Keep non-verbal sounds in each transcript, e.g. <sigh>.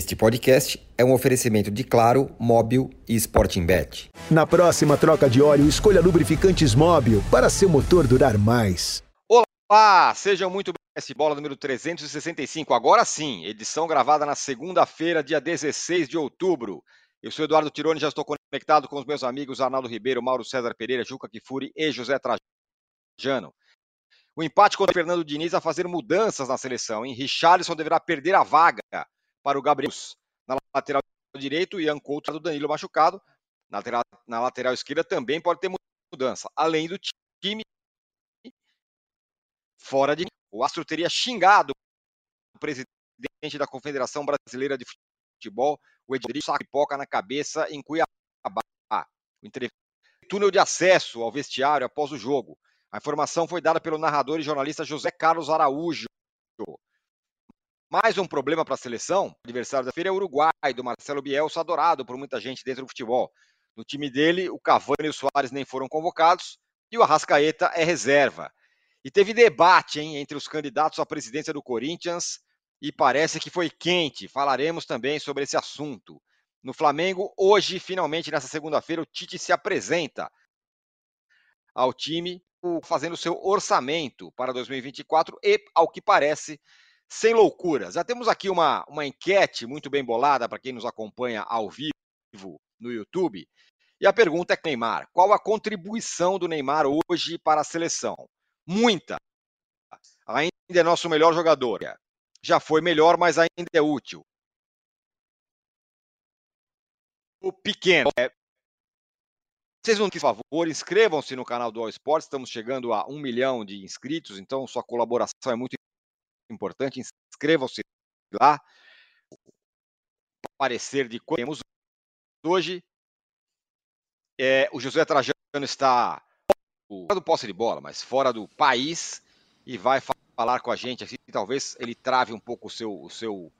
Este podcast é um oferecimento de Claro, Móbil e Sporting Bet. Na próxima troca de óleo, escolha lubrificantes Móbil para seu motor durar mais. Olá, sejam muito bem-vindos bola número 365. Agora sim, edição gravada na segunda-feira, dia 16 de outubro. Eu sou Eduardo Tironi, já estou conectado com os meus amigos Arnaldo Ribeiro, Mauro César Pereira, Juca Kifuri e José Trajano. O empate contra o Fernando Diniz a fazer mudanças na seleção, hein? Richarlison deverá perder a vaga para o Gabriel na lateral direito e Couto do Danilo machucado. Na lateral, na lateral esquerda também pode ter mudança. Além do time fora de o Astro teria xingado o presidente da Confederação Brasileira de Futebol, o Edrico Sapipoca na cabeça em Cuiabá. O túnel de acesso ao vestiário após o jogo. A informação foi dada pelo narrador e jornalista José Carlos Araújo. Mais um problema para a seleção. O adversário da feira é o Uruguai, do Marcelo Bielsa, adorado por muita gente dentro do futebol. No time dele, o Cavani e o Soares nem foram convocados e o Arrascaeta é reserva. E teve debate hein, entre os candidatos à presidência do Corinthians e parece que foi quente. Falaremos também sobre esse assunto. No Flamengo, hoje, finalmente, nessa segunda-feira, o Tite se apresenta ao time fazendo seu orçamento para 2024 e, ao que parece, sem loucuras. Já temos aqui uma, uma enquete muito bem bolada para quem nos acompanha ao vivo no YouTube. E a pergunta é: Neymar, qual a contribuição do Neymar hoje para a seleção? Muita. Ainda é nosso melhor jogador. Já foi melhor, mas ainda é útil. O pequeno. É... Vocês não, por favor, inscrevam-se no canal do All Sports. Estamos chegando a um milhão de inscritos, então sua colaboração é muito importante. Inscrevam-se lá. Parecer de temos hoje. É, o José Trajano está fora do posse de bola, mas fora do país e vai falar com a gente aqui. Talvez ele trave um pouco o seu, o seu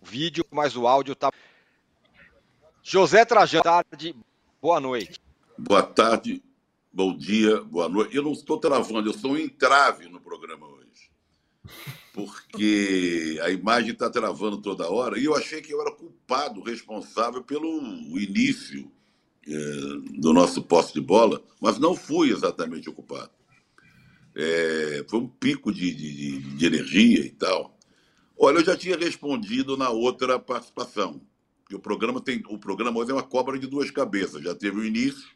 vídeo, mas o áudio está. José Trajano, tarde, boa noite. Boa tarde, bom dia, boa noite. Eu não estou travando, eu sou um entrave no programa hoje. Porque a imagem está travando toda hora e eu achei que eu era culpado, responsável pelo início é, do nosso posse de bola, mas não fui exatamente ocupado. É, foi um pico de, de, de, energia e tal. Olha, eu já tinha respondido na outra participação. Que o programa tem, o programa hoje é uma cobra de duas cabeças. Já teve o início,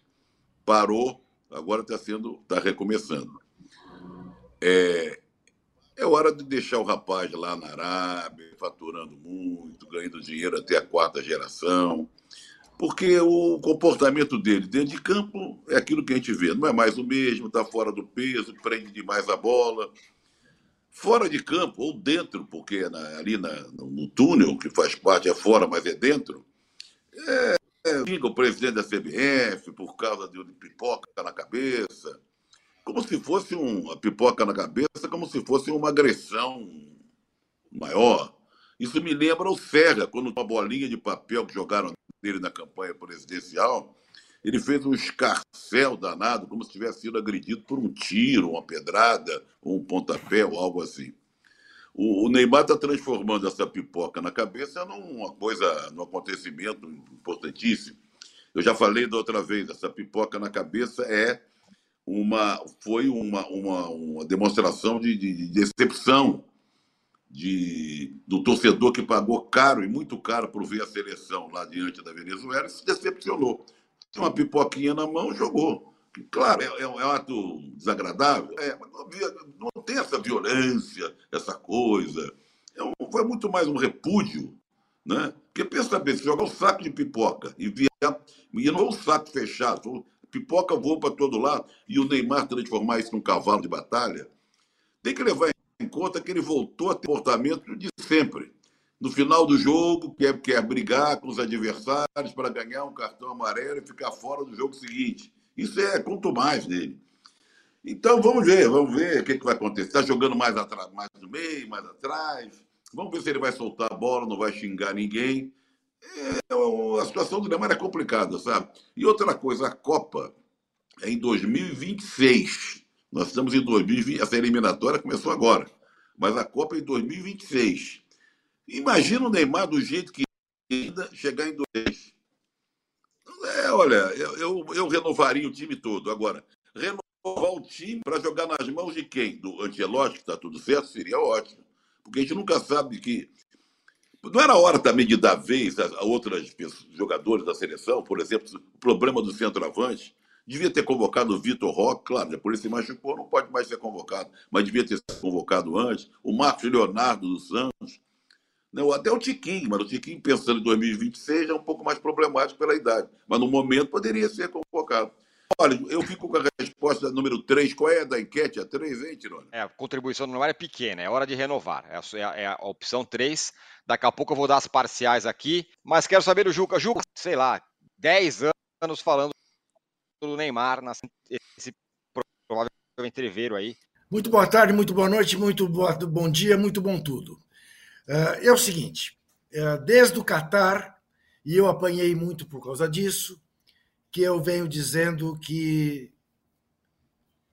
parou, agora está sendo, está recomeçando. É, é hora de deixar o rapaz lá na Arábia, faturando muito, ganhando dinheiro até a quarta geração porque o comportamento dele dentro de campo é aquilo que a gente vê, não é mais o mesmo, está fora do peso, prende demais a bola. Fora de campo, ou dentro, porque na, ali na, no túnel, que faz parte, é fora, mas é dentro, é, é, o presidente da CBF por causa de pipoca na cabeça, como se fosse um, a pipoca na cabeça, como se fosse uma agressão maior. Isso me lembra o Serra, quando uma bolinha de papel que jogaram dele na campanha presidencial, ele fez um escarcel danado, como se tivesse sido agredido por um tiro, uma pedrada, um pontapé, ou algo assim. O, Neymar está transformando essa pipoca na cabeça numa coisa, num acontecimento importantíssimo. Eu já falei da outra vez, essa pipoca na cabeça é uma, foi uma, uma, uma demonstração de, de, de decepção de, do torcedor que pagou caro e muito caro por ver a seleção lá diante da Venezuela e se decepcionou. Tem uma pipoquinha na mão, jogou. Claro, é, é um ato desagradável, é, mas não, não, tem essa violência, essa coisa. É um, foi muito mais um repúdio. Né? Porque pensa bem, se jogar um saco de pipoca e vier, e não é um saco fechado, pipoca voa para todo lado, e o Neymar transformar isso num cavalo de batalha, tem que levar em conta que ele voltou a ter comportamento de sempre. No final do jogo, quer, quer brigar com os adversários para ganhar um cartão amarelo e ficar fora do jogo seguinte. Isso é quanto mais dele. Então vamos ver, vamos ver o que, que vai acontecer. Está jogando mais atrás, mais no meio, mais atrás. Vamos ver se ele vai soltar a bola, não vai xingar ninguém. É, a situação do Neymar é complicada, sabe? E outra coisa, a Copa é em 2026. Nós estamos em 2020, essa eliminatória começou agora, mas a Copa é em 2026. Imagina o Neymar do jeito que ainda chegar em dois. É, olha, eu, eu, eu renovaria o time todo. Agora, renovar o time para jogar nas mãos de quem? Do Ancelotti, que está tudo certo, seria ótimo. Porque a gente nunca sabe que. Não era hora também de dar vez a, a outros jogadores da seleção, por exemplo, o problema do centroavante. Devia ter convocado o Vitor Roque, claro, depois ele se machucou, não pode mais ser convocado, mas devia ter sido convocado antes. O Marcos Leonardo dos Santos. Não, até o Tiquinho, mas o Tiquinho, pensando em 2026, é um pouco mais problemático pela idade. Mas no momento poderia ser convocado. Olha, eu fico com a resposta número 3. Qual é a da enquete? A 3, hein, Tirone? É, a contribuição ar é pequena, é hora de renovar. É a, é a, opção 3. Daqui a pouco eu vou dar as parciais aqui. Mas quero saber do Juca. Juca, sei lá, 10 anos falando do Neymar nesse provável entreveiro aí. Muito boa tarde, muito boa noite, muito boa, bom dia, muito bom tudo. É, é o seguinte, é, desde o Catar, e eu apanhei muito por causa disso, que eu venho dizendo que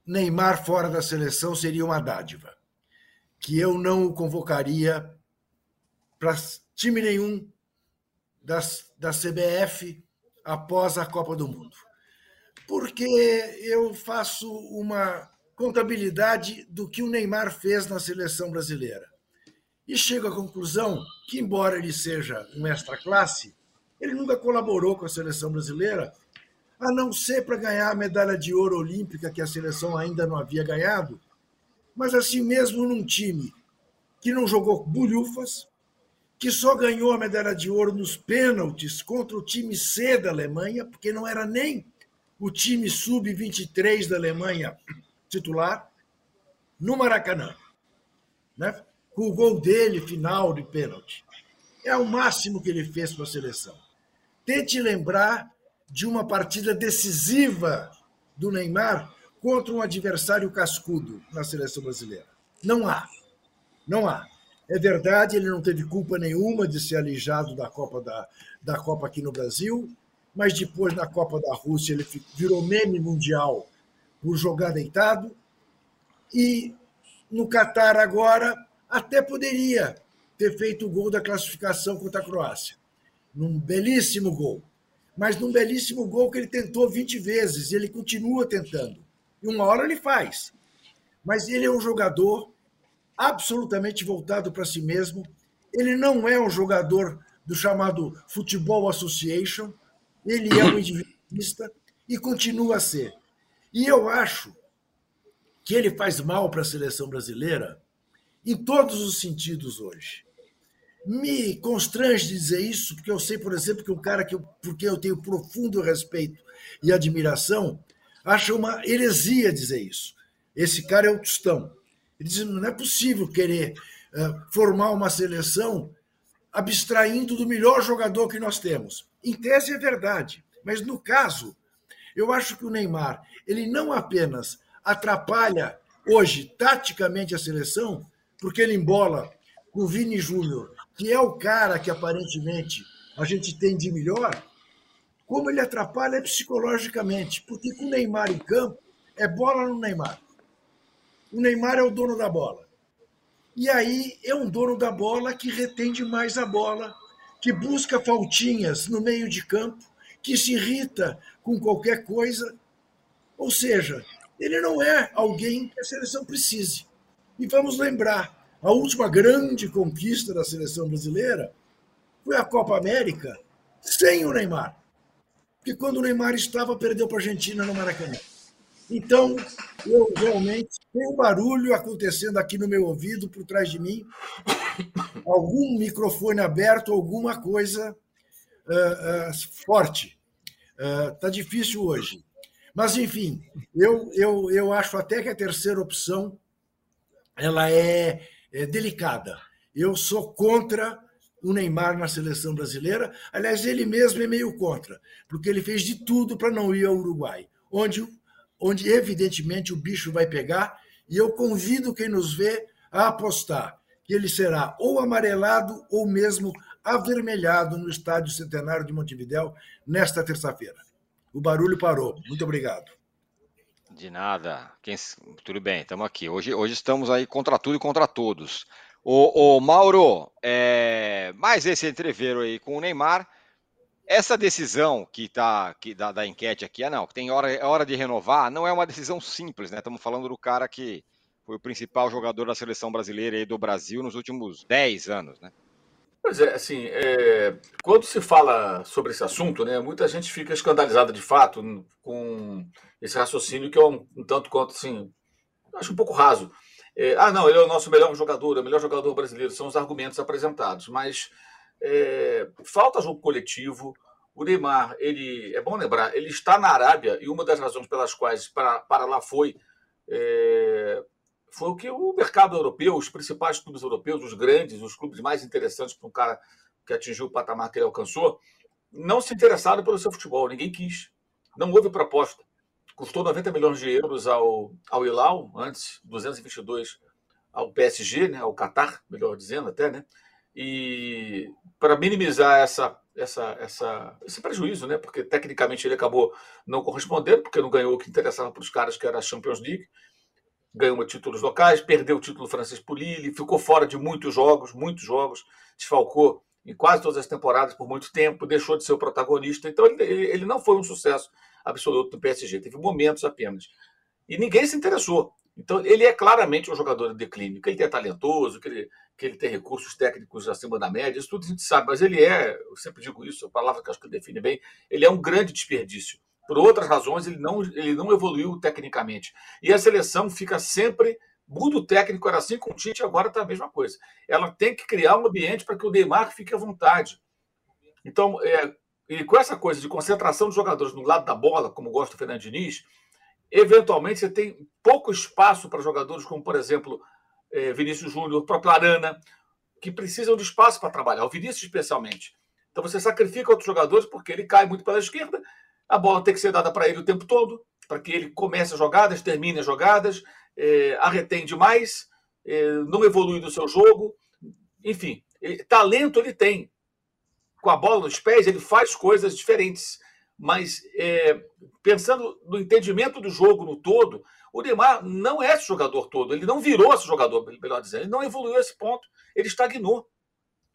Neymar fora da seleção seria uma dádiva, que eu não o convocaria para time nenhum das, da CBF após a Copa do Mundo. Porque eu faço uma contabilidade do que o Neymar fez na seleção brasileira e chego à conclusão que, embora ele seja um extra-classe, ele nunca colaborou com a seleção brasileira, a não ser para ganhar a medalha de ouro olímpica que a seleção ainda não havia ganhado, mas assim mesmo num time que não jogou bulhufas, que só ganhou a medalha de ouro nos pênaltis contra o time C da Alemanha, porque não era nem o time sub-23 da Alemanha titular, no Maracanã. Né? com o gol dele final de pênalti. É o máximo que ele fez para a seleção. Tente lembrar de uma partida decisiva do Neymar contra um adversário cascudo na seleção brasileira. Não há. Não há. É verdade, ele não teve culpa nenhuma de ser alijado da Copa, da, da Copa aqui no Brasil, mas depois na Copa da Rússia ele virou meme mundial por jogar deitado. E no Catar agora até poderia ter feito o gol da classificação contra a Croácia. Num belíssimo gol. Mas num belíssimo gol que ele tentou 20 vezes, ele continua tentando. E uma hora ele faz. Mas ele é um jogador absolutamente voltado para si mesmo. Ele não é um jogador do chamado Futebol Association. Ele é um individualista e continua a ser. E eu acho que ele faz mal para a seleção brasileira em todos os sentidos hoje. Me constrange dizer isso, porque eu sei, por exemplo, que um cara que eu, porque eu tenho profundo respeito e admiração, acha uma heresia dizer isso. Esse cara é o Tostão. Ele diz: não é possível querer uh, formar uma seleção abstraindo do melhor jogador que nós temos. Em tese é verdade, mas no caso, eu acho que o Neymar ele não apenas atrapalha hoje taticamente a seleção, porque ele embola o Vini Júnior, que é o cara que aparentemente a gente tem de melhor, como ele atrapalha psicologicamente, porque com o Neymar em campo, é bola no Neymar. O Neymar é o dono da bola. E aí é um dono da bola que retém demais a bola, que busca faltinhas no meio de campo, que se irrita com qualquer coisa. Ou seja, ele não é alguém que a seleção precise. E vamos lembrar, a última grande conquista da seleção brasileira foi a Copa América sem o Neymar. Porque quando o Neymar estava, perdeu para a Argentina no Maracanã. Então, eu realmente tem um barulho acontecendo aqui no meu ouvido, por trás de mim, algum microfone aberto, alguma coisa uh, uh, forte. Está uh, difícil hoje. Mas, enfim, eu, eu, eu acho até que a terceira opção ela é, é delicada. Eu sou contra o Neymar na seleção brasileira. Aliás, ele mesmo é meio contra, porque ele fez de tudo para não ir ao Uruguai, onde, onde evidentemente o bicho vai pegar. E eu convido quem nos vê a apostar que ele será ou amarelado ou mesmo avermelhado no Estádio Centenário de Montevidéu nesta terça-feira. O barulho parou. Muito obrigado. De nada. Quem... Tudo bem, estamos aqui. Hoje, hoje estamos aí contra tudo e contra todos. O, o Mauro, é, mais esse entreveiro aí com o Neymar. Essa decisão que tá que da, da enquete aqui, ah, não, que tem hora, é hora de renovar, não é uma decisão simples, né? Estamos falando do cara que foi o principal jogador da seleção brasileira e do Brasil nos últimos 10 anos, né? Pois é, assim, é, quando se fala sobre esse assunto, né, muita gente fica escandalizada de fato com esse raciocínio que é um, um tanto quanto, assim, acho um pouco raso. É, ah, não, ele é o nosso melhor jogador, é o melhor jogador brasileiro, são os argumentos apresentados, mas é, falta jogo coletivo. O Neymar, ele é bom lembrar, ele está na Arábia e uma das razões pelas quais para, para lá foi é, foi o que o mercado europeu, os principais clubes europeus, os grandes, os clubes mais interessantes para um cara que atingiu o patamar que ele alcançou, não se interessaram pelo seu futebol, ninguém quis. Não houve proposta. Custou 90 milhões de euros ao, ao Hilal, antes 222 ao PSG, né, ao Qatar, melhor dizendo até, né? E para minimizar essa, essa, essa, esse prejuízo, né? Porque tecnicamente ele acabou não correspondendo, porque não ganhou o que interessava para os caras, que era a Champions League ganhou títulos locais, perdeu o título francês por Lille, ficou fora de muitos jogos, muitos jogos, desfalcou em quase todas as temporadas por muito tempo, deixou de ser o protagonista. Então ele, ele não foi um sucesso absoluto no PSG, teve momentos apenas. E ninguém se interessou. Então ele é claramente um jogador de declínio, que ele é talentoso, que ele, que ele tem recursos técnicos acima da média, isso tudo a gente sabe, mas ele é, eu sempre digo isso, a palavra que acho que define bem, ele é um grande desperdício por outras razões, ele não, ele não evoluiu tecnicamente. E a seleção fica sempre. Muda o técnico, era assim com o Tite, agora está a mesma coisa. Ela tem que criar um ambiente para que o Neymar fique à vontade. Então, é, e com essa coisa de concentração de jogadores no lado da bola, como gosta o Fernando Diniz, eventualmente você tem pouco espaço para jogadores como, por exemplo, é, Vinícius Júnior, o próprio Arana, que precisam de espaço para trabalhar, o Vinícius especialmente. Então você sacrifica outros jogadores porque ele cai muito pela esquerda a bola tem que ser dada para ele o tempo todo, para que ele comece as jogadas, termine as jogadas, é, arretém demais, é, não evolui no seu jogo. Enfim, ele, talento ele tem. Com a bola nos pés, ele faz coisas diferentes. Mas é, pensando no entendimento do jogo no todo, o Neymar não é esse jogador todo. Ele não virou esse jogador, melhor dizendo. Ele não evoluiu esse ponto. Ele estagnou.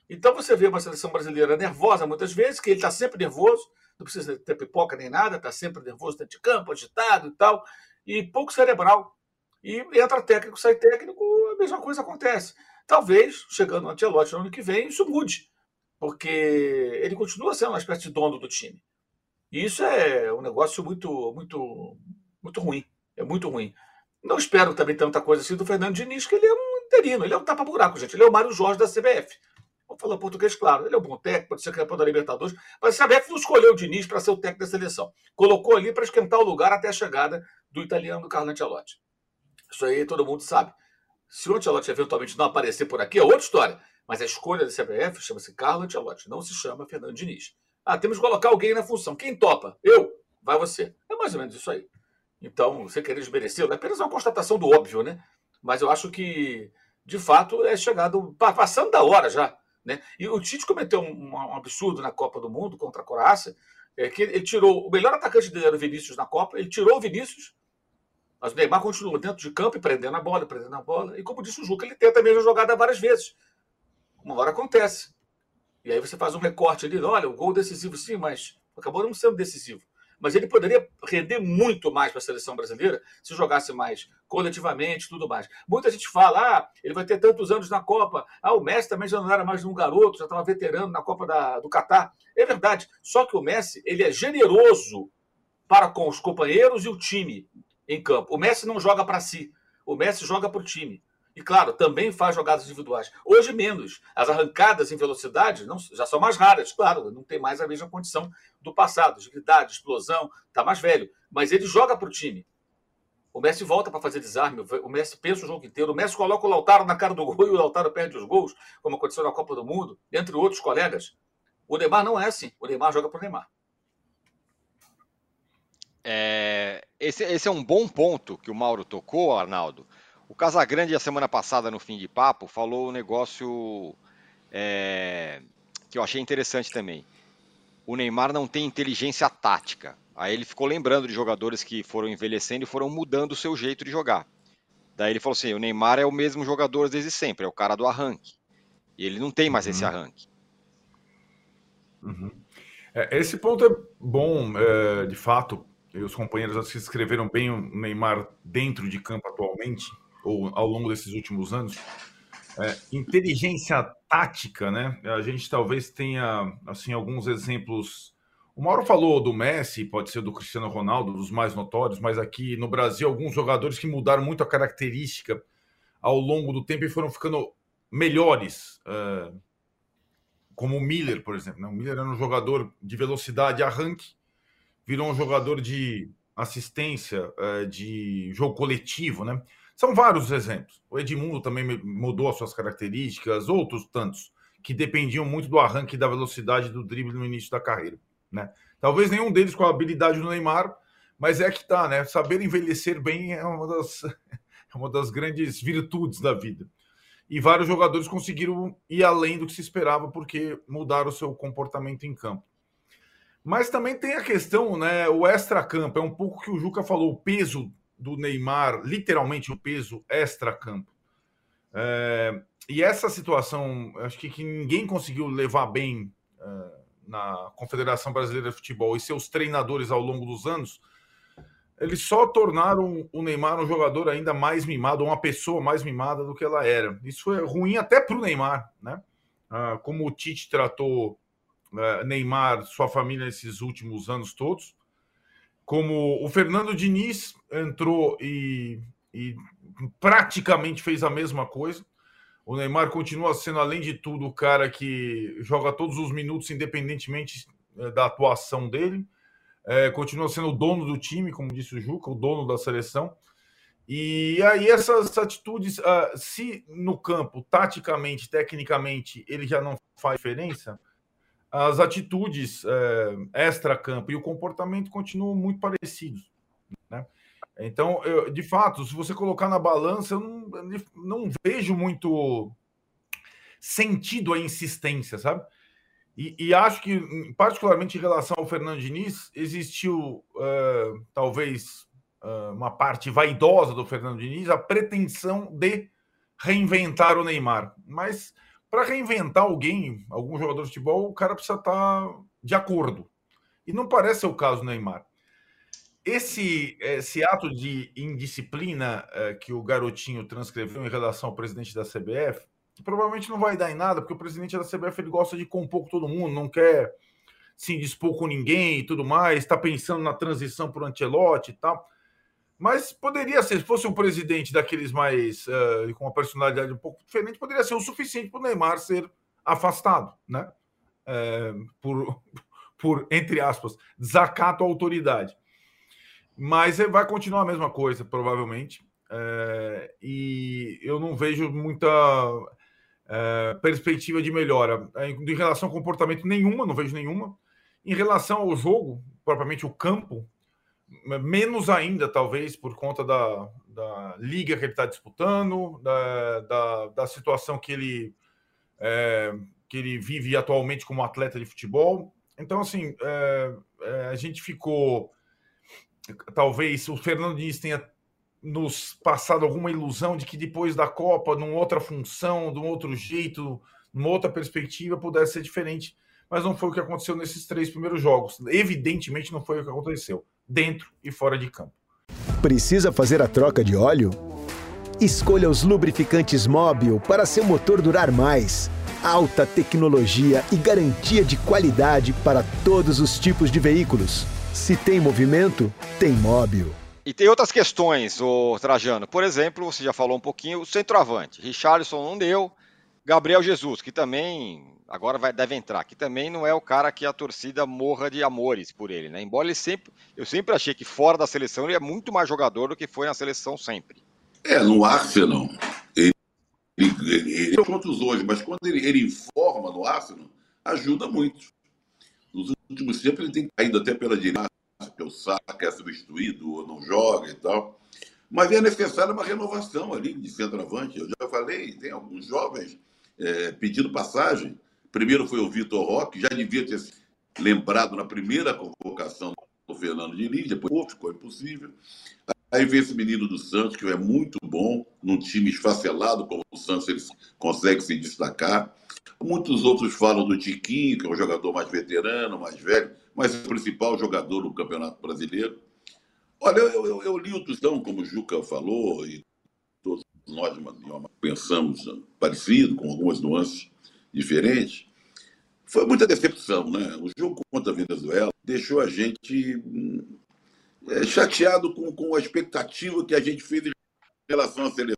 Então você vê uma seleção brasileira nervosa muitas vezes, que ele está sempre nervoso, não precisa ter pipoca nem nada, está sempre nervoso dentro de campo, agitado e tal, e pouco cerebral. E entra técnico, sai técnico, a mesma coisa acontece. Talvez, chegando no Antelote no ano que vem, isso mude, porque ele continua sendo uma espécie de dono do time. E isso é um negócio muito, muito, muito ruim. É muito ruim. Não espero também tanta coisa assim do Fernando Diniz, que ele é um interino, ele é um tapa-buraco, gente. Ele é o Mário Jorge da CBF. Falar português, claro. Ele é um bom técnico, pode ser campeão da Libertadores, mas a CBF não escolheu o Diniz para ser o técnico da seleção. Colocou ali para esquentar o lugar até a chegada do italiano do Carlo Ancelotti. Isso aí todo mundo sabe. Se o Ancelotti eventualmente não aparecer por aqui, é outra história. Mas a escolha da CBF chama-se Carlo Ancelotti, não se chama Fernando Diniz. Ah, temos que colocar alguém na função. Quem topa? Eu? Vai você. É mais ou menos isso aí. Então, você querer desmerecer, é apenas uma constatação do óbvio, né? Mas eu acho que, de fato, é chegado, passando da hora já. Né? E o Tite cometeu um, um absurdo na Copa do Mundo contra a Croácia, é que ele tirou o melhor atacante dele era o Vinícius na Copa, ele tirou o Vinícius, mas o Neymar continua dentro de campo e prendendo a bola, prendendo a bola. E como disse o Juca, ele tenta a mesma jogada várias vezes. Uma hora acontece. E aí você faz um recorte ali, olha, o gol decisivo sim, mas acabou não sendo decisivo mas ele poderia render muito mais para a seleção brasileira se jogasse mais coletivamente tudo mais. Muita gente fala, ah, ele vai ter tantos anos na Copa, ah, o Messi também já não era mais um garoto, já estava veterano na Copa da, do Catar. É verdade, só que o Messi ele é generoso para com os companheiros e o time em campo. O Messi não joga para si, o Messi joga para o time. E, claro, também faz jogadas individuais. Hoje, menos. As arrancadas em velocidade não, já são mais raras, claro, não tem mais a mesma condição do passado. Agilidade, explosão, está mais velho. Mas ele joga para o time. O Messi volta para fazer desarme, o Messi pensa o jogo inteiro, o Messi coloca o Lautaro na cara do gol <laughs> e o Lautaro perde os gols, como aconteceu na Copa do Mundo, entre outros colegas. O Neymar não é assim, o Neymar joga para o Neymar. É, esse, esse é um bom ponto que o Mauro tocou, Arnaldo, o Casagrande, a semana passada, no fim de papo, falou um negócio é, que eu achei interessante também. O Neymar não tem inteligência tática. Aí ele ficou lembrando de jogadores que foram envelhecendo e foram mudando o seu jeito de jogar. Daí ele falou assim: o Neymar é o mesmo jogador desde sempre, é o cara do arranque. E ele não tem mais uhum. esse arranque. Uhum. É, esse ponto é bom, é, de fato. E os companheiros se escreveram bem o Neymar dentro de campo atualmente, ou ao longo desses últimos anos. É, inteligência tática, né? A gente talvez tenha assim alguns exemplos. O Mauro falou do Messi, pode ser do Cristiano Ronaldo, dos mais notórios, mas aqui no Brasil alguns jogadores que mudaram muito a característica ao longo do tempo e foram ficando melhores. Uh, como o Miller, por exemplo. Né? O Miller era um jogador de velocidade arranque, virou um jogador de assistência, uh, de jogo coletivo, né? São vários exemplos. O Edmundo também mudou as suas características, outros tantos, que dependiam muito do arranque e da velocidade do drible no início da carreira. Né? Talvez nenhum deles com a habilidade do Neymar, mas é que tá, né? Saber envelhecer bem é uma das, <laughs> é uma das grandes virtudes da vida. E vários jogadores conseguiram ir além do que se esperava, porque mudaram o seu comportamento em campo. Mas também tem a questão, né? O extra-campo, é um pouco que o Juca falou, o peso do Neymar, literalmente o peso extra-campo. É, e essa situação, acho que, que ninguém conseguiu levar bem é, na Confederação Brasileira de Futebol e seus treinadores ao longo dos anos, eles só tornaram o Neymar um jogador ainda mais mimado, uma pessoa mais mimada do que ela era. Isso é ruim até para o Neymar, né? Ah, como o Tite tratou uh, Neymar, sua família nesses últimos anos todos, como o Fernando Diniz entrou e, e praticamente fez a mesma coisa. O Neymar continua sendo, além de tudo, o cara que joga todos os minutos, independentemente eh, da atuação dele. É, continua sendo o dono do time, como disse o Juca, o dono da seleção. E aí, essas atitudes, uh, se no campo, taticamente, tecnicamente, ele já não faz diferença, as atitudes é, extra-campo e o comportamento continuam muito parecidos. Né? Então, eu, de fato, se você colocar na balança, eu não, não vejo muito sentido a insistência, sabe? E, e, acho que, particularmente em relação ao Fernando Diniz, existiu uh, talvez uh, uma parte vaidosa do Fernando Diniz, a pretensão de reinventar o Neymar. Mas para reinventar alguém, algum jogador de futebol, o cara precisa estar tá de acordo. E não parece ser o caso do Neymar. Esse, esse ato de indisciplina é, que o garotinho transcreveu em relação ao presidente da CBF, provavelmente não vai dar em nada, porque o presidente da CBF ele gosta de compor com todo mundo, não quer se indispor com ninguém e tudo mais, está pensando na transição para o Ancelotti e tal. Mas poderia ser, se fosse um presidente daqueles mais uh, com uma personalidade um pouco diferente, poderia ser o suficiente para o Neymar ser afastado, né? Uh, por, <laughs> por, entre aspas, desacato à autoridade. Mas vai continuar a mesma coisa, provavelmente. Uh, e eu não vejo muita perspectiva de melhora. Em relação ao comportamento, nenhuma, não vejo nenhuma. Em relação ao jogo, propriamente o campo, menos ainda, talvez, por conta da, da liga que ele está disputando, da, da, da, situação que ele, é, que ele vive atualmente como atleta de futebol. Então, assim, é, é, a gente ficou. Talvez o Fernando Diniz tenha nos passado alguma ilusão de que depois da Copa, numa outra função, de um outro jeito, numa outra perspectiva, pudesse ser diferente. Mas não foi o que aconteceu nesses três primeiros jogos. Evidentemente, não foi o que aconteceu dentro e fora de campo. Precisa fazer a troca de óleo? Escolha os lubrificantes Móbil para seu motor durar mais. Alta tecnologia e garantia de qualidade para todos os tipos de veículos. Se tem movimento, tem Móbil. E tem outras questões, o Trajano. Por exemplo, você já falou um pouquinho, o centroavante. Richarlison não deu. Gabriel Jesus, que também agora vai, deve entrar, que também não é o cara que a torcida morra de amores por ele, né? Embora ele sempre, eu sempre achei que fora da seleção ele é muito mais jogador do que foi na seleção sempre. É, no Arsenal, ele, ele, ele, ele quantos hoje, mas quando ele, ele informa no Arsenal, ajuda muito. Nos últimos tempos ele tem caído até pela direita, que o Saka é substituído ou não joga e tal. Mas é necessária uma renovação ali de centroavante. Eu já falei, tem alguns jovens é, pedindo passagem. Primeiro foi o Vitor Roque, já devia ter lembrado na primeira convocação do Fernando Diniz, depois ficou impossível. Aí vem esse menino do Santos, que é muito bom, num time esfacelado como o Santos, ele consegue se destacar. Muitos outros falam do Tiquinho, que é um jogador mais veterano, mais velho, mas o principal jogador do Campeonato Brasileiro. Olha, eu, eu, eu li o Tostão, como o Juca falou, e nós pensamos parecido, com algumas nuances diferentes. Foi muita decepção, né? O jogo contra a Venezuela deixou a gente é, chateado com, com a expectativa que a gente fez em relação à seleção.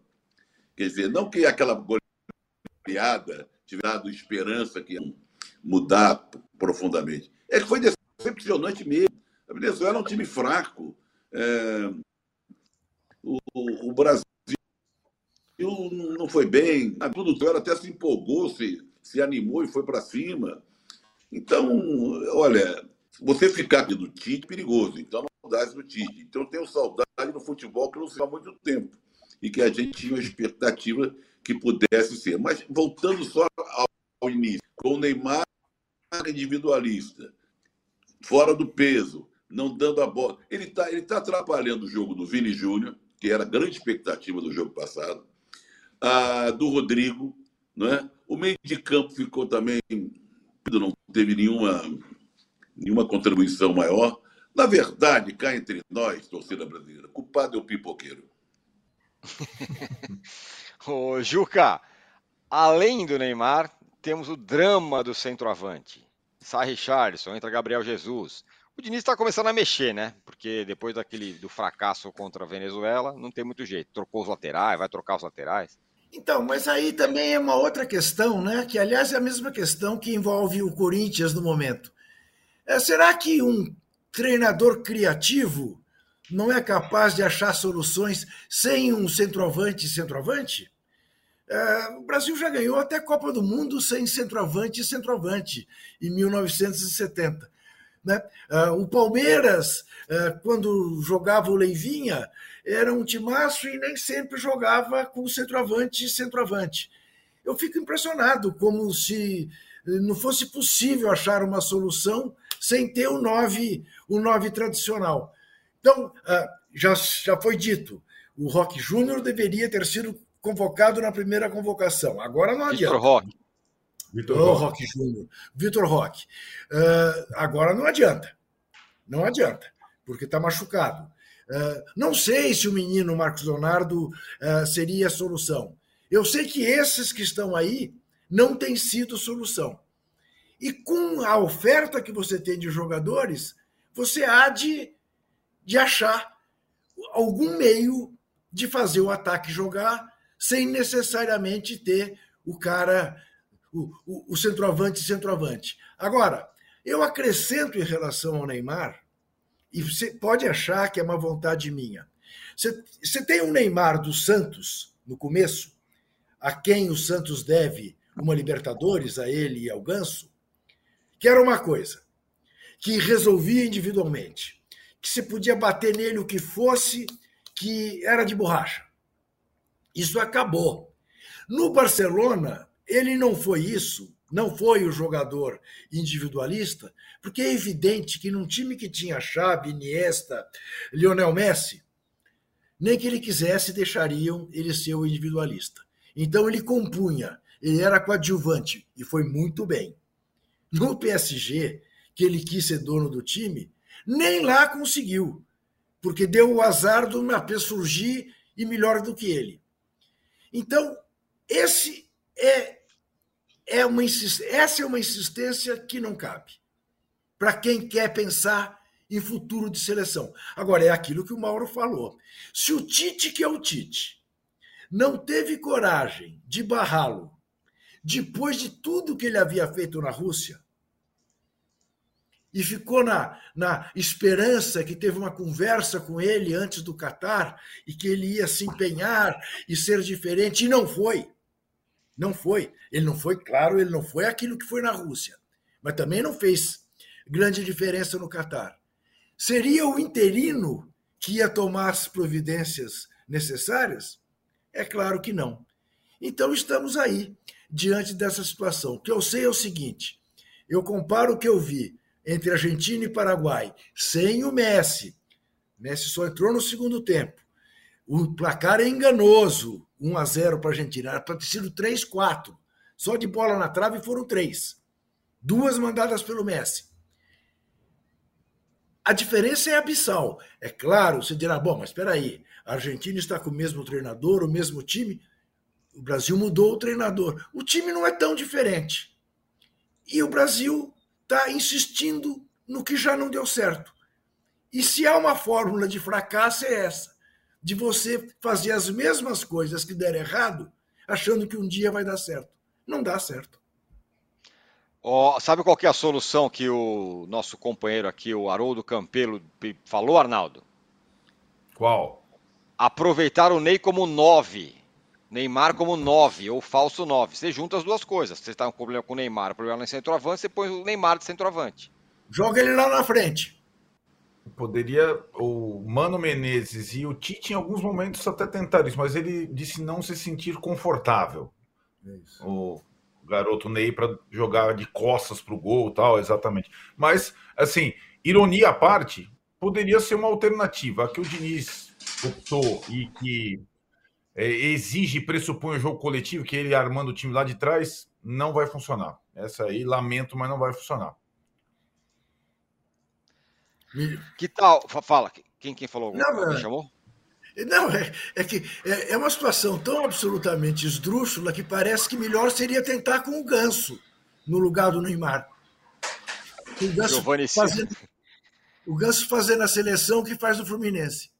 Quer dizer, não que aquela goleada tivesse dado esperança que ia mudar profundamente. É que foi decepcionante mesmo. A Venezuela é um time fraco. É, o, o, Brasil não foi bem. A produtora até se empolgou, se, se animou e foi para cima. Então, olha, você ficar aqui do Tite é perigoso. Então, saudades do Tite. Então, eu tenho saudade do futebol que não se há muito tempo e que a gente tinha uma expectativa que pudesse ser. Mas, voltando só ao início, com o Neymar individualista, fora do peso, não dando a bola. Ele está ele tá atrapalhando o jogo do Vini Júnior, que era a grande expectativa do jogo passado, a, do Rodrigo, é? o meio de campo ficou também, não teve nenhuma, nenhuma contribuição maior. Na verdade, cá entre nós, torcida brasileira, culpado é o pipoqueiro. <laughs> Ô, Juca, além do Neymar, temos o drama do centroavante. Sai Richardson, entra Gabriel Jesus. O Diniz está começando a mexer, né? Porque depois daquele do fracasso contra a Venezuela, não tem muito jeito. Trocou os laterais, vai trocar os laterais. Então, mas aí também é uma outra questão, né? Que aliás é a mesma questão que envolve o Corinthians no momento. É, será que um treinador criativo não é capaz de achar soluções sem um centroavante centroavante? É, o Brasil já ganhou até Copa do Mundo sem centroavante e centroavante, em 1970. Né? É, o Palmeiras, é, quando jogava o Leivinha, era um timaço e nem sempre jogava com centroavante e centroavante. Eu fico impressionado, como se não fosse possível achar uma solução sem ter o 9, o 9 tradicional. Então, ah, já, já foi dito, o Roque Júnior deveria ter sido convocado na primeira convocação. Agora não adianta. Vitor Roque. Vitor oh, Roque Júnior. Vitor Roque. Uh, agora não adianta. Não adianta, porque está machucado. Uh, não sei se o menino Marcos Leonardo uh, seria a solução. Eu sei que esses que estão aí não têm sido solução. E com a oferta que você tem de jogadores, você há de, de achar algum meio de fazer o ataque jogar sem necessariamente ter o cara, o, o, o centroavante centroavante. Agora, eu acrescento em relação ao Neymar, e você pode achar que é uma vontade minha. Você, você tem um Neymar do Santos, no começo, a quem o Santos deve uma Libertadores, a ele e ao Ganso, que era uma coisa, que resolvia individualmente, que se podia bater nele o que fosse, que era de borracha. Isso acabou. No Barcelona, ele não foi isso, não foi o jogador individualista, porque é evidente que num time que tinha Xavi, Iniesta, Lionel Messi, nem que ele quisesse deixariam ele ser o individualista. Então ele compunha, ele era coadjuvante e foi muito bem. No PSG, que ele quis ser dono do time, nem lá conseguiu, porque deu o azar do Mbappé surgir e melhor do que ele. Então, esse é, é uma, essa é uma insistência que não cabe para quem quer pensar em futuro de seleção. Agora, é aquilo que o Mauro falou. Se o Tite, que é o Tite, não teve coragem de barrá-lo depois de tudo que ele havia feito na Rússia, e ficou na, na esperança que teve uma conversa com ele antes do Catar e que ele ia se empenhar e ser diferente, e não foi. Não foi. Ele não foi, claro, ele não foi aquilo que foi na Rússia, mas também não fez grande diferença no Catar. Seria o interino que ia tomar as providências necessárias? É claro que não. Então estamos aí, diante dessa situação. O que eu sei é o seguinte: eu comparo o que eu vi entre Argentina e Paraguai, sem o Messi, Messi só entrou no segundo tempo. O placar é enganoso, 1 a 0 para a Argentina. Era para ter sido 3 4. Só de bola na trave foram três. Duas mandadas pelo Messi. A diferença é abissal. É claro, você dirá, bom, mas espera aí, a Argentina está com o mesmo treinador, o mesmo time. O Brasil mudou o treinador. O time não é tão diferente. E o Brasil está insistindo no que já não deu certo. E se há uma fórmula de fracasso, é essa: de você fazer as mesmas coisas que deram errado, achando que um dia vai dar certo. Não dá certo. Oh, sabe qual que é a solução que o nosso companheiro aqui, o Haroldo Campelo, falou, Arnaldo? Qual? Aproveitar o Ney como 9. Neymar como 9, ou falso 9. Você junta as duas coisas. Você está com um problema com o Neymar, um problema no centroavante, você põe o Neymar de centroavante. Joga ele lá na frente. Poderia. O Mano Menezes e o Tite, em alguns momentos, até tentaram isso, mas ele disse não se sentir confortável. É isso. O garoto Ney para jogar de costas para o gol tal, exatamente. Mas, assim, ironia à parte, poderia ser uma alternativa. A que o Diniz optou e que é, exige e pressupõe o jogo coletivo, que ele armando o time lá de trás, não vai funcionar. Essa aí, lamento, mas não vai funcionar. Que tal? Fala, quem, quem falou? Não, me chamou? Não, é, é que é, é, uma situação tão absolutamente esdrúxula que parece que melhor seria tentar com o Ganso no lugar do Neymar. O Ganso, fazendo, o Ganso fazendo a seleção que faz no Fluminense.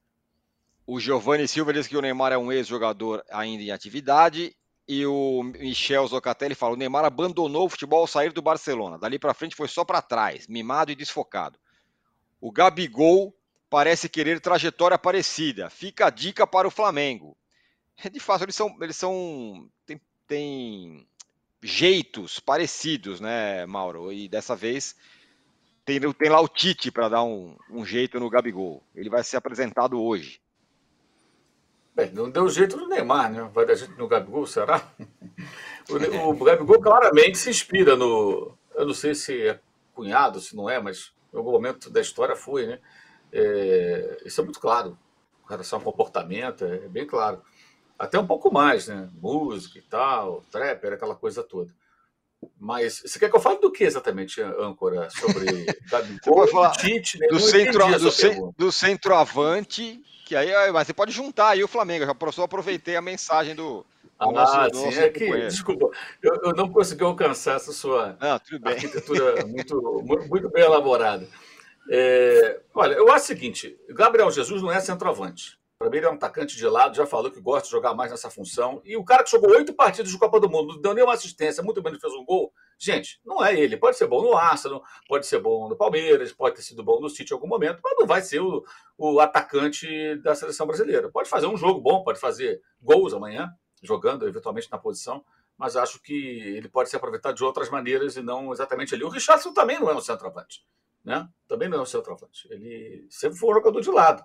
O Giovanni Silva diz que o Neymar é um ex-jogador ainda em atividade e o Michel Zocatelli fala: o Neymar abandonou o futebol ao sair do Barcelona. Dali para frente foi só para trás, mimado e desfocado. O Gabigol parece querer trajetória parecida. Fica a dica para o Flamengo. De fato, eles são. Eles são. Tem, tem jeitos parecidos, né, Mauro? E dessa vez tem, tem lá o Tite para dar um, um, jeito no Gabigol. Ele vai ser apresentado hoje. Bem, não deu jeito no Neymar, né? Vai dar jeito no Gabigol, será? O, o Gabigol claramente se inspira no. Eu não sei se é cunhado, se não é, mas em algum momento da história foi, né? É, isso é muito claro. Com relação ao comportamento, é bem claro. Até um pouco mais, né? Música e tal, trapper, aquela coisa toda. Mas você quer que eu fale do que exatamente, âncora? Sobre <laughs> Gabigol falar Tite, né? do, centro, do, ce, do, centroavante, que aí mas você pode juntar aí o Flamengo. Eu já aproveitei a mensagem do. Do nosso, ah, do sim, é que, <laughs> desculpa, eu, eu, não consegui alcançar essa sua não, arquitetura muito, muito bem elaborada. É, olha, eu acho o seguinte: Gabriel Jesus não é centroavante. Para mim, ele é um atacante de lado, já falou que gosta de jogar mais nessa função. E o cara que jogou oito partidas de Copa do Mundo, não deu nenhuma assistência, muito menos fez um gol. Gente, não é ele. Pode ser bom no Arsenal, pode ser bom no Palmeiras, pode ter sido bom no City em algum momento, mas não vai ser o, o atacante da seleção brasileira. Pode fazer um jogo bom, pode fazer gols amanhã, jogando eventualmente na posição, mas acho que ele pode ser aproveitado de outras maneiras e não exatamente ali. O Richardson também não é um centroavante né? Também não é o centroavante. Ele sempre foi um jogador de lado.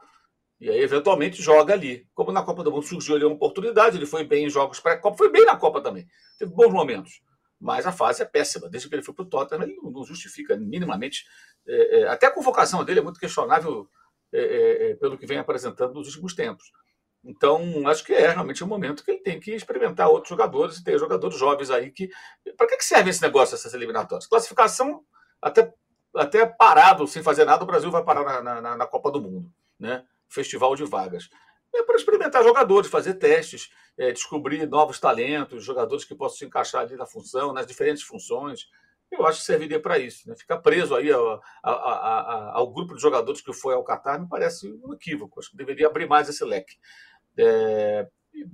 E aí, eventualmente, joga ali. Como na Copa do Mundo surgiu ali uma oportunidade, ele foi bem em jogos pré-Copa, foi bem na Copa também. Teve bons momentos. Mas a fase é péssima. Desde que ele foi para o Tottenham, ele não justifica minimamente. É, é, até a convocação dele é muito questionável é, é, é, pelo que vem apresentando nos últimos tempos. Então, acho que é realmente o um momento que ele tem que experimentar outros jogadores e ter jogadores jovens aí que. Para que, que serve esse negócio, essas eliminatórias? Classificação, até até parado, sem fazer nada, o Brasil vai parar na, na, na Copa do Mundo, né? Festival de vagas. É para experimentar jogadores, fazer testes, é, descobrir novos talentos, jogadores que possam se encaixar ali na função, nas diferentes funções. Eu acho que serviria para isso. Né? Ficar preso aí ao, ao, ao, grupo de jogadores que foi ao Qatar me parece um equívoco. Acho que deveria abrir mais esse leque. É,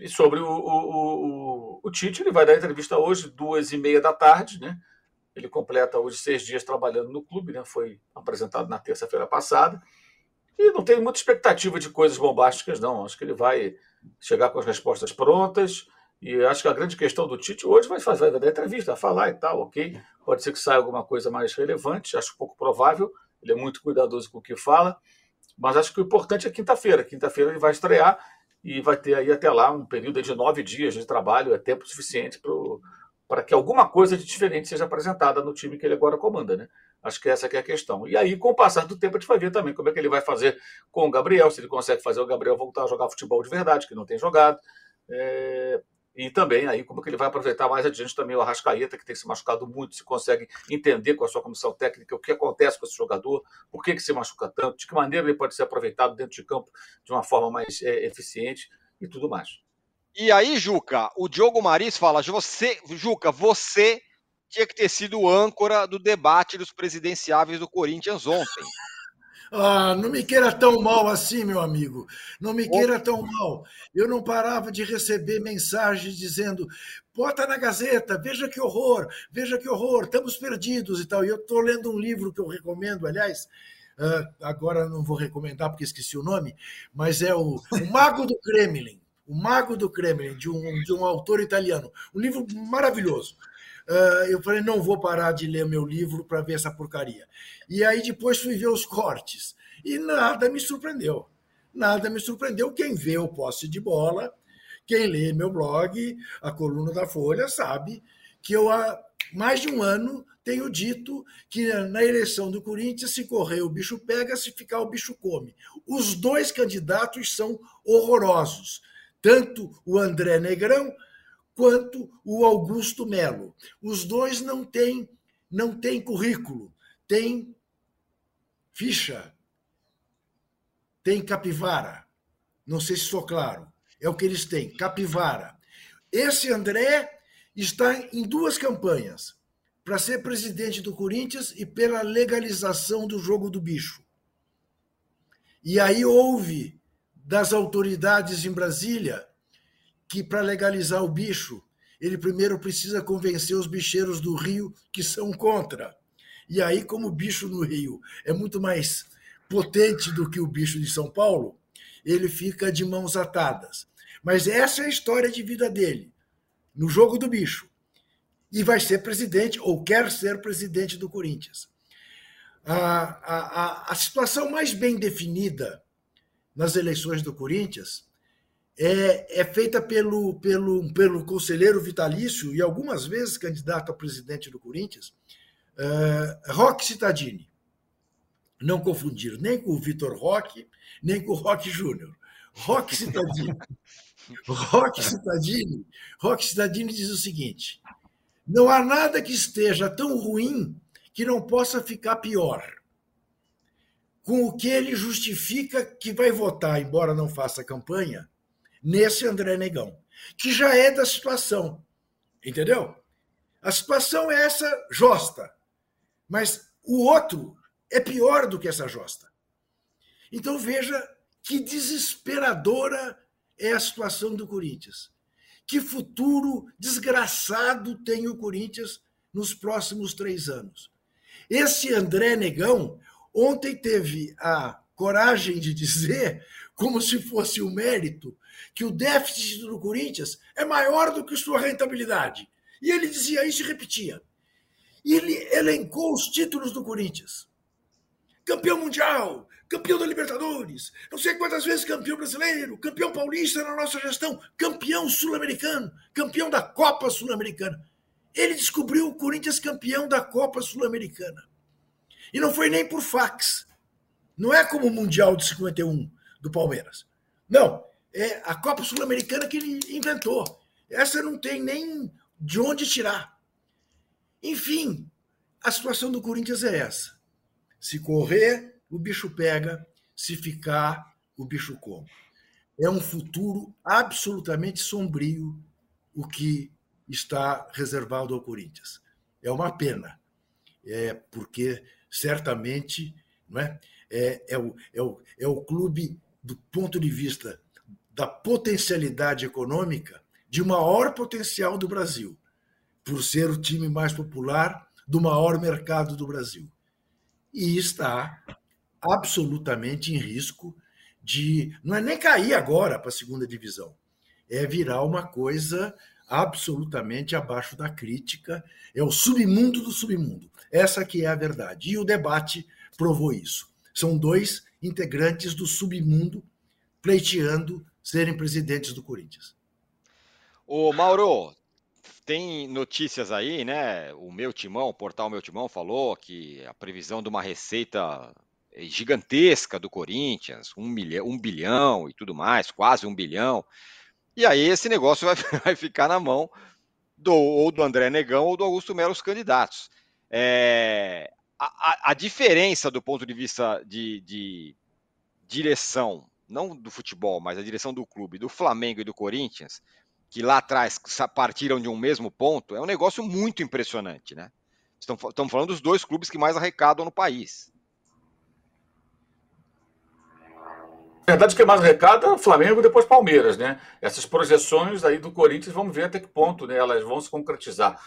sobre o, o, o, o, Tite, ele vai dar entrevista hoje, duas e meia da tarde, né? Ele completa hoje seis dias trabalhando no clube, né? foi apresentado na terça-feira passada. E não tem muita expectativa de coisas bombásticas, não. Acho que ele vai chegar com as respostas prontas. E acho que a grande questão do Tite hoje vai fazer vai dar entrevista, falar e tal, ok? Pode ser que saia alguma coisa mais relevante, acho pouco provável. Ele é muito cuidadoso com o que fala. Mas acho que o importante é quinta-feira. Quinta-feira ele vai estrear e vai ter aí até lá um período de nove dias de trabalho, é tempo suficiente para que alguma coisa de diferente seja apresentada no time que ele agora comanda, né? Acho que essa que é a questão. E aí, com o passar do tempo, a gente vai ver também como é que ele vai fazer com o Gabriel, se ele consegue fazer o Gabriel voltar a jogar futebol de verdade, que não tem jogado. É... E também aí como que ele vai aproveitar mais adiante também o Arrascaeta, que tem se machucado muito, se consegue entender com a sua comissão técnica o que acontece com esse jogador, por que, que se machuca tanto, de que maneira ele pode ser aproveitado dentro de campo de uma forma mais é, eficiente e tudo mais. E aí, Juca, o Diogo Maris fala: você, Juca, você tinha que ter sido o âncora do debate dos presidenciáveis do Corinthians ontem. <laughs> Ah, não me queira tão mal assim, meu amigo. Não me queira tão mal. Eu não parava de receber mensagens dizendo: bota na Gazeta, veja que horror, veja que horror, estamos perdidos e tal. E eu estou lendo um livro que eu recomendo, aliás, uh, agora não vou recomendar porque esqueci o nome, mas é o, o Mago do Kremlin. O Mago do Kremlin, de um, de um autor italiano. Um livro maravilhoso. Uh, eu falei, não vou parar de ler meu livro para ver essa porcaria. E aí depois fui ver os cortes. E nada me surpreendeu. Nada me surpreendeu. Quem vê o posse de bola, quem lê meu blog, a coluna da Folha, sabe que eu há mais de um ano tenho dito que na eleição do Corinthians, se correr o bicho pega, se ficar o bicho come. Os dois candidatos são horrorosos. Tanto o André Negrão quanto o Augusto Melo. Os dois não têm, não têm currículo, têm ficha, têm capivara. Não sei se sou claro. É o que eles têm, capivara. Esse André está em duas campanhas para ser presidente do Corinthians e pela legalização do jogo do bicho. E aí houve das autoridades em Brasília que para legalizar o bicho, ele primeiro precisa convencer os bicheiros do Rio que são contra. E aí, como o bicho no Rio é muito mais potente do que o bicho de São Paulo, ele fica de mãos atadas. Mas essa é a história de vida dele, no jogo do bicho. E vai ser presidente, ou quer ser presidente do Corinthians. A, a, a, a situação mais bem definida nas eleições do Corinthians é, é feita pelo, pelo, pelo conselheiro vitalício e algumas vezes candidato a presidente do Corinthians, uh, Roque Cittadini. Não confundir nem com o Vitor Roque, nem com o Roque Júnior. Roque Cittadini. <laughs> Roque Cittadini, Roque Cittadini diz o seguinte: não há nada que esteja tão ruim que não possa ficar pior. Com o que ele justifica que vai votar, embora não faça campanha, nesse André Negão, que já é da situação. Entendeu? A situação é essa josta, mas o outro é pior do que essa josta. Então veja que desesperadora é a situação do Corinthians. Que futuro desgraçado tem o Corinthians nos próximos três anos. Esse André Negão ontem teve a coragem de dizer, como se fosse um mérito, que o déficit do Corinthians é maior do que sua rentabilidade. E ele dizia isso e repetia. E ele elencou os títulos do Corinthians: campeão mundial, campeão da Libertadores, não sei quantas vezes campeão brasileiro, campeão paulista na nossa gestão, campeão sul-americano, campeão da Copa Sul-Americana. Ele descobriu o Corinthians campeão da Copa Sul-Americana. E não foi nem por fax. Não é como o Mundial de 51 do Palmeiras. Não, é a Copa Sul-Americana que ele inventou. Essa não tem nem de onde tirar. Enfim, a situação do Corinthians é essa. Se correr, o bicho pega, se ficar, o bicho come. É um futuro absolutamente sombrio o que está reservado ao Corinthians. É uma pena, é porque certamente não é, é, é, o, é, o, é o clube, do ponto de vista da potencialidade econômica de maior potencial do Brasil, por ser o time mais popular do maior mercado do Brasil. E está absolutamente em risco de. Não é nem cair agora para a segunda divisão, é virar uma coisa absolutamente abaixo da crítica, é o submundo do submundo. Essa que é a verdade. E o debate provou isso. São dois integrantes do submundo pleiteando serem presidentes do Corinthians. Ô, Mauro, tem notícias aí, né? O meu timão, o portal Meu Timão falou que a previsão de uma receita gigantesca do Corinthians, um, milhão, um bilhão e tudo mais, quase um bilhão. E aí esse negócio vai, <laughs> vai ficar na mão do, ou do André Negão ou do Augusto Melo, os candidatos. É, a, a, diferença do ponto de vista de, de direção, não do futebol, mas a direção do clube, do Flamengo e do Corinthians, que lá atrás partiram de um mesmo ponto, é um negócio muito impressionante, né? Estamos falando dos dois clubes que mais arrecadam no país. Verdade, que mais arrecada é Flamengo e depois Palmeiras, né? Essas projeções aí do Corinthians, vamos ver até que ponto né, elas vão se concretizar.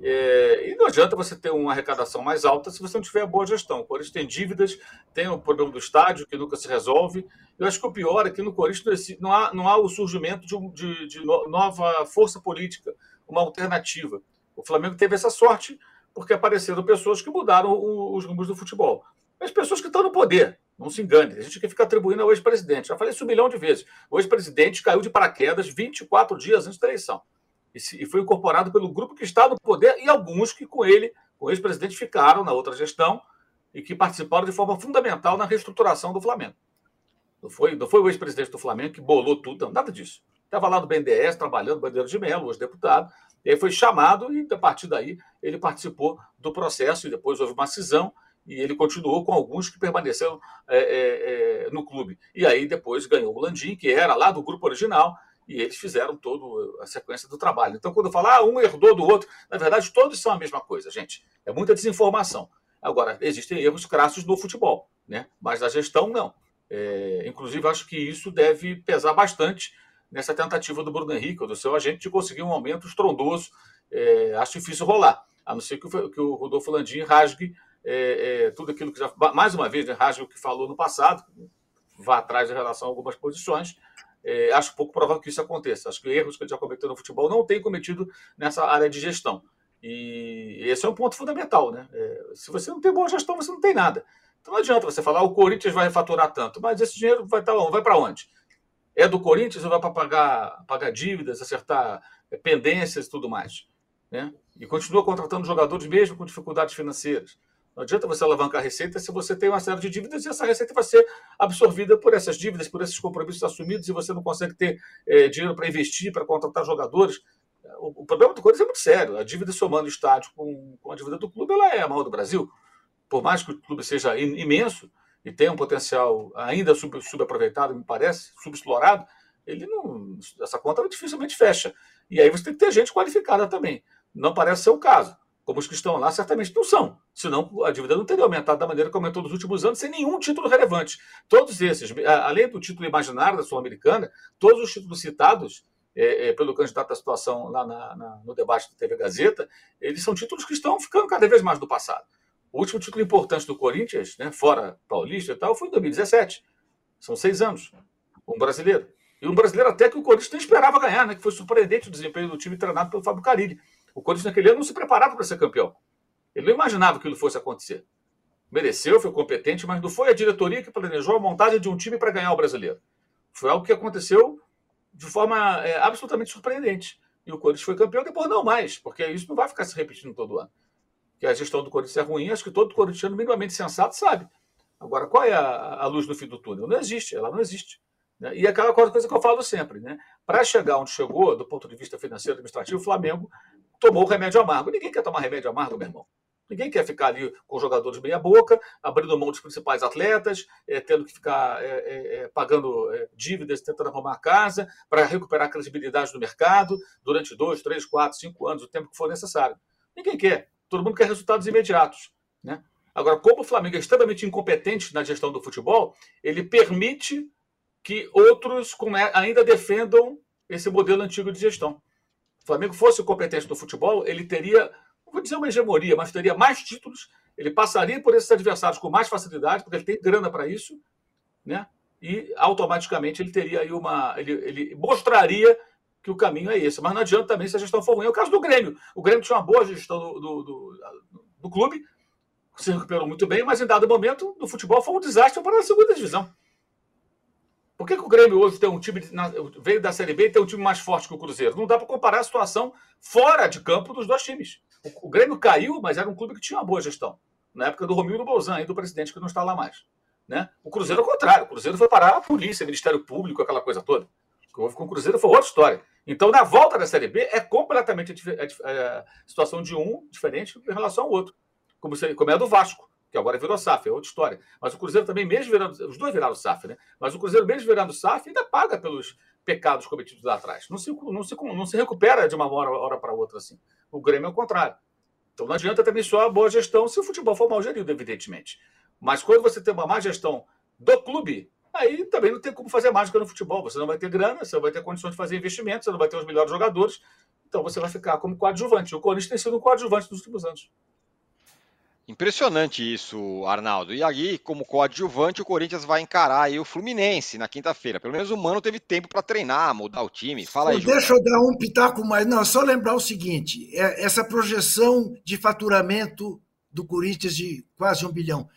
É, e não adianta você ter uma arrecadação mais alta se você não tiver boa gestão. O Corinthians tem dívidas, tem o problema do estádio que nunca se resolve. Eu acho que o pior é que no Corinthians não há, não há o surgimento de, de, de nova força política, uma alternativa. O Flamengo teve essa sorte porque apareceram pessoas que mudaram os rumos do futebol. As pessoas que estão no poder, não se engane. A gente que fica atribuindo ao ex-presidente. Já falei isso um milhão de vezes. O ex-presidente caiu de paraquedas 24 dias antes da eleição e foi incorporado pelo grupo que está no poder e alguns que com ele, com o ex-presidente, ficaram na outra gestão e que participaram de forma fundamental na reestruturação do Flamengo. Não foi, não foi o ex-presidente do Flamengo que bolou tudo, não, nada disso. Estava lá no BNDES, trabalhando, Bandeira de Melo, hoje deputado, e aí foi chamado e, a partir daí, ele participou do processo e depois houve uma cisão e ele continuou com alguns que permaneceram é, é, é, no clube. E aí depois ganhou o Landim, que era lá do grupo original, e eles fizeram toda a sequência do trabalho. Então, quando falo, ah, um herdou do outro, na verdade, todos são a mesma coisa, gente. É muita desinformação. Agora, existem erros crassos no futebol, né? mas na gestão, não. É, inclusive, acho que isso deve pesar bastante nessa tentativa do Bruno Henrique, ou do seu agente, de conseguir um aumento estrondoso. É, acho difícil rolar, a não ser que o, que o Rodolfo Landim rasgue é, é, tudo aquilo que já. Mais uma vez, né, rasgue o que falou no passado, vá atrás em relação a algumas posições, é, acho pouco provável que isso aconteça. Acho que erros que ele já cometeu no futebol não tem cometido nessa área de gestão. E esse é um ponto fundamental. Né? É, se você não tem boa gestão, você não tem nada. Então não adianta você falar, ah, o Corinthians vai faturar tanto, mas esse dinheiro vai, tá, vai para onde? É do Corinthians ou vai para pagar, pagar dívidas, acertar é, pendências e tudo mais? Né? E continua contratando jogadores mesmo com dificuldades financeiras. Não adianta você alavancar a receita se você tem uma série de dívidas e essa receita vai ser absorvida por essas dívidas, por esses compromissos assumidos e você não consegue ter é, dinheiro para investir, para contratar jogadores. O, o, problema do Corinthians é muito sério. A dívida somando o estádio com, com a dívida do clube ela é a maior do Brasil. Por mais que o clube seja imenso e tenha um potencial ainda sub, subaproveitado, me parece, subexplorado, ele não, essa conta dificilmente fecha. E aí você tem que ter gente qualificada também. Não parece ser o caso como os que estão lá, certamente não são. Senão a dívida não teria aumentado da maneira que aumentou nos últimos anos, sem nenhum título relevante. Todos esses, além do título imaginário da Sul-Americana, todos os títulos citados é, é, pelo candidato à situação lá na, na, no debate da TV Gazeta, eles são títulos que estão ficando cada vez mais do passado. O último título importante do Corinthians, né, fora paulista e tal, foi em 2017. São seis anos. Um brasileiro. E um brasileiro até que o Corinthians nem esperava ganhar, né, que foi surpreendente o desempenho do time treinado pelo Fábio Carilli. O Corinthians naquele ano não se preparava para ser campeão. Ele não imaginava que aquilo fosse acontecer. Mereceu, foi competente, mas não foi a diretoria que planejou a montagem de um time para ganhar o brasileiro. Foi algo que aconteceu de forma é, absolutamente surpreendente. E o Corinthians foi campeão, depois não mais, porque isso não vai ficar se repetindo todo ano. Que a gestão do Corinthians é ruim, acho que todo corintiano minimamente sensato sabe. Agora, qual é a, a luz no fim do túnel? Não existe, ela não existe. Né? E aquela coisa que eu falo sempre, né? Para chegar onde chegou, do ponto de vista financeiro e administrativo, o Flamengo tomou o remédio amargo. Ninguém quer tomar remédio amargo, meu irmão. Ninguém quer ficar ali com jogadores meia-boca, abrindo mão dos principais atletas, é, tendo que ficar é, é, é pagando é, dívidas, tentando arrumar a casa, para recuperar a credibilidade do mercado durante dois, três, quatro, cinco anos, o tempo que for necessário. Ninguém quer. Todo mundo quer resultados imediatos. Né? Agora, como o Flamengo é extremamente incompetente na gestão do futebol, ele permite que outros ainda defendam esse modelo antigo de gestão. Flamengo fosse competente no futebol, ele teria, não vou dizer uma hegemonia, mas teria mais títulos, ele passaria por esses adversários com mais facilidade, porque ele tem grana para isso, né? E automaticamente ele teria aí uma. Ele, ele mostraria que o caminho é esse. Mas não adianta também se a gestão for ruim. É o caso do Grêmio. O Grêmio tinha uma boa gestão do, do, do, do clube, se recuperou muito bem, mas em dado momento, no futebol foi um desastre para a segunda divisão. Por que, que o Grêmio hoje tem um time, veio da Série B e tem um time mais forte que o Cruzeiro? Não dá para comparar a situação fora de campo dos dois times. O, o, Grêmio caiu, mas era um clube que tinha uma boa gestão. Na época do Romildo Bolzan, do presidente que não está lá mais. Né? O Cruzeiro, ao contrário, o Cruzeiro foi parar a polícia, Ministério Público, aquela coisa toda. O que houve com o Cruzeiro foi outra história. Então, na volta da Série B, é completamente a, a, a situação de um diferente em relação ao outro. Como, se, como é a do Vasco que agora virou SAF, é outra história. Mas o Cruzeiro também, mesmo virando. Os dois viraram SAF, né? Mas o Cruzeiro, mesmo virando SAF, ainda paga pelos pecados cometidos lá atrás. Não se, não se, não se recupera de uma hora, hora para outra assim. O Grêmio é o contrário. Então não adianta também só a boa gestão se o futebol for mal gerido, evidentemente. Mas quando você tem uma má gestão do clube, aí também não tem como fazer mágica no futebol. Você não vai ter grana, você não vai ter condições de fazer investimentos, você não vai ter os melhores jogadores. Então você vai ficar como coadjuvante. O Corinthians tem sido um coadjuvante nos últimos anos. Impressionante isso, Arnaldo. E aí, como coadjuvante, o Corinthians vai encarar o Fluminense na quinta-feira. Pelo menos o Mano teve tempo para treinar, mudar o time. Fala aí, Deixa eu dar um pitaco mais. Não, só lembrar o seguinte: é essa projeção de faturamento do Corinthians de quase um bilhão.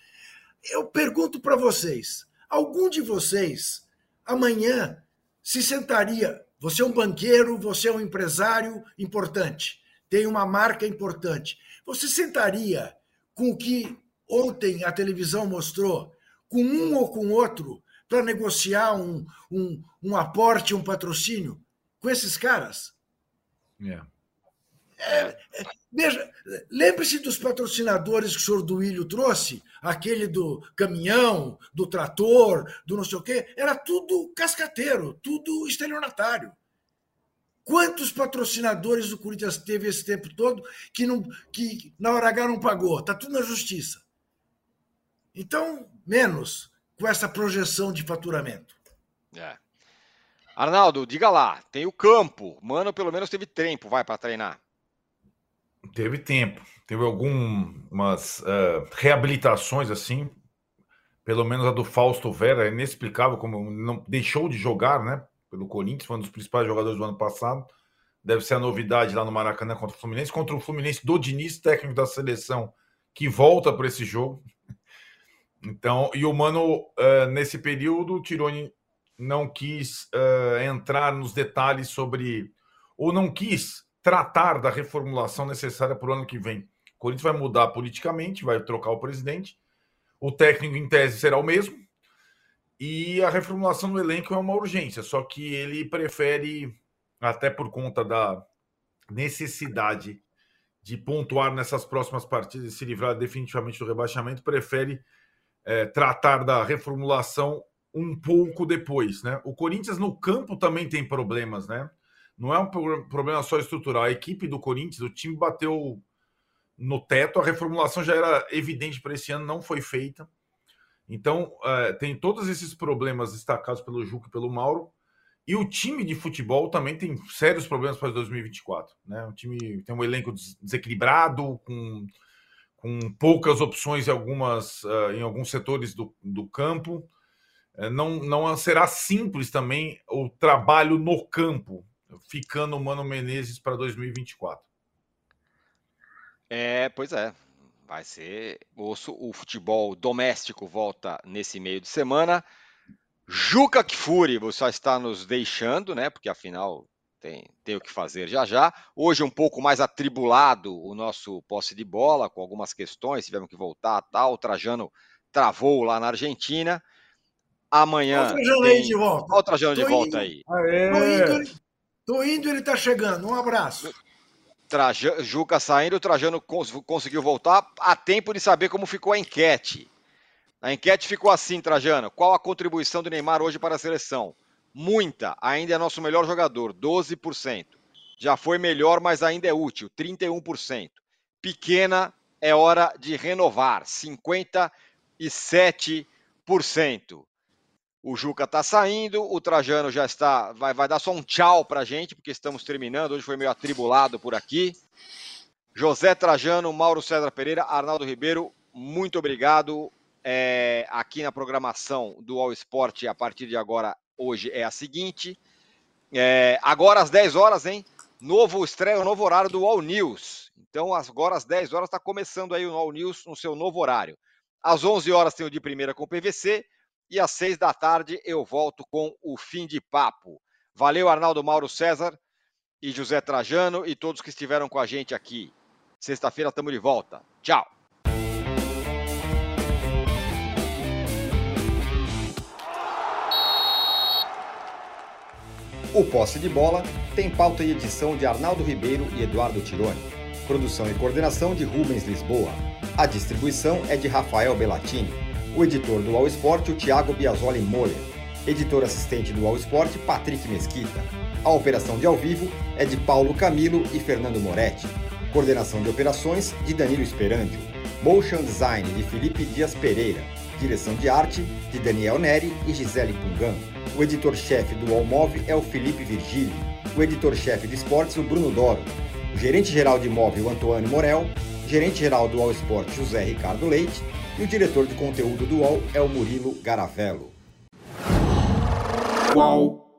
Eu pergunto para vocês: algum de vocês amanhã se sentaria? Você é um banqueiro, você é um empresário importante, tem uma marca importante. Você sentaria com o que ontem a televisão mostrou, com um ou com outro, para negociar um, um, um aporte, um patrocínio com esses caras? Yeah. É, é, veja, lembre-se dos patrocinadores que o senhor Duílio trouxe, aquele do caminhão, do trator, do não sei o quê, era tudo cascateiro, tudo estelionatário. Quantos patrocinadores o Corinthians teve esse tempo todo que, não, que na hora H não pagou? Está tudo na justiça. Então, menos com essa projeção de faturamento. É. Arnaldo, diga lá, tem o campo. Mano, pelo menos teve tempo, vai, para treinar. Teve tempo. Teve algumas uh, reabilitações assim. Pelo menos a do Fausto Vera, é inexplicável como não deixou de jogar, né? Pelo Corinthians, foi um dos principais jogadores do ano passado. Deve ser a novidade lá no Maracanã contra o Fluminense. Contra o Fluminense do Diniz, técnico da seleção, que volta para esse jogo. Então, e o Mano, uh, nesse período, o Tironi não quis uh, entrar nos detalhes sobre, ou não quis tratar da reformulação necessária para o ano que vem. O Corinthians vai mudar politicamente, vai trocar o presidente. O técnico, em tese, será o mesmo, e a reformulação do elenco é uma urgência, só que ele prefere, até por conta da necessidade de pontuar nessas próximas partidas e se livrar definitivamente do rebaixamento, prefere é, tratar da reformulação um pouco depois, né? O Corinthians no campo também tem problemas, né? Não é um problema só estrutural. A equipe do Corinthians, o time bateu no teto, a reformulação já era evidente para esse ano, não foi feita. Então, uh, tem todos esses problemas destacados pelo Juca e pelo Mauro. E o time de futebol também tem sérios problemas para 2024. Né? O time tem um elenco desequilibrado, com, com poucas opções em, algumas, uh, em alguns setores do, do campo. Uh, não, não será simples também o trabalho no campo, ficando o Mano Menezes para 2024. É, pois é. Vai ser osso. O futebol doméstico volta nesse meio de semana. Juca Kfouri, você só está nos deixando, né? Porque afinal tem, tem o que fazer já já. Hoje um pouco mais atribulado o nosso posse de bola, com algumas questões, tivemos que voltar tal. O Trajano travou lá na Argentina. Amanhã. Olha o Trajano tem... aí de volta. Olha o Trajano de volta aí. Tô indo, tô indo, ele está chegando. Um abraço. Traja, Juca saindo, o Trajano cons, conseguiu voltar a tempo de saber como ficou a enquete. A enquete ficou assim, Trajano. Qual a contribuição do Neymar hoje para a seleção? Muita, ainda é nosso melhor jogador, 12%. Já foi melhor, mas ainda é útil, 31%. Pequena, é hora de renovar, 57%. O Juca está saindo, o Trajano já está, vai, vai dar só um tchau para a gente, porque estamos terminando. Hoje foi meio atribulado por aqui. José Trajano, Mauro César Pereira, Arnaldo Ribeiro, muito obrigado. É, aqui na programação do All Sport, a partir de agora, hoje é a seguinte. É, agora às 10 horas, hein? Novo estreia, novo horário do All News. Então, agora às 10 horas está começando aí o All News no seu novo horário. Às 11 horas tem o de primeira com o PVC e às seis da tarde eu volto com o fim de papo. Valeu, Arnaldo Mauro César e José Trajano e todos que estiveram com a gente aqui. Sexta-feira estamos de volta. Tchau. O Posse de Bola tem pauta e edição de Arnaldo Ribeiro e Eduardo Tironi. Produção e coordenação de Rubens Lisboa. A distribuição é de Rafael Bellatini. O editor do All Sport, o Thiago Biasoli Moller. Editor assistente do All Sport, Patrick Mesquita. A operação de ao vivo é de Paulo Camilo e Fernando Moretti. Coordenação de operações de Danilo Esperandio. Motion Design de Felipe Dias Pereira. Direção de arte de Daniel Neri e Gisele Pungan. O editor-chefe do Allmove é o Felipe Virgílio. O editor-chefe de esportes, o Bruno Doro. O gerente-geral de imóvel, Antônio Morel. Gerente-geral do All Sport, José Ricardo Leite. E o diretor de conteúdo do UOL é o Murilo Garavello. Qual?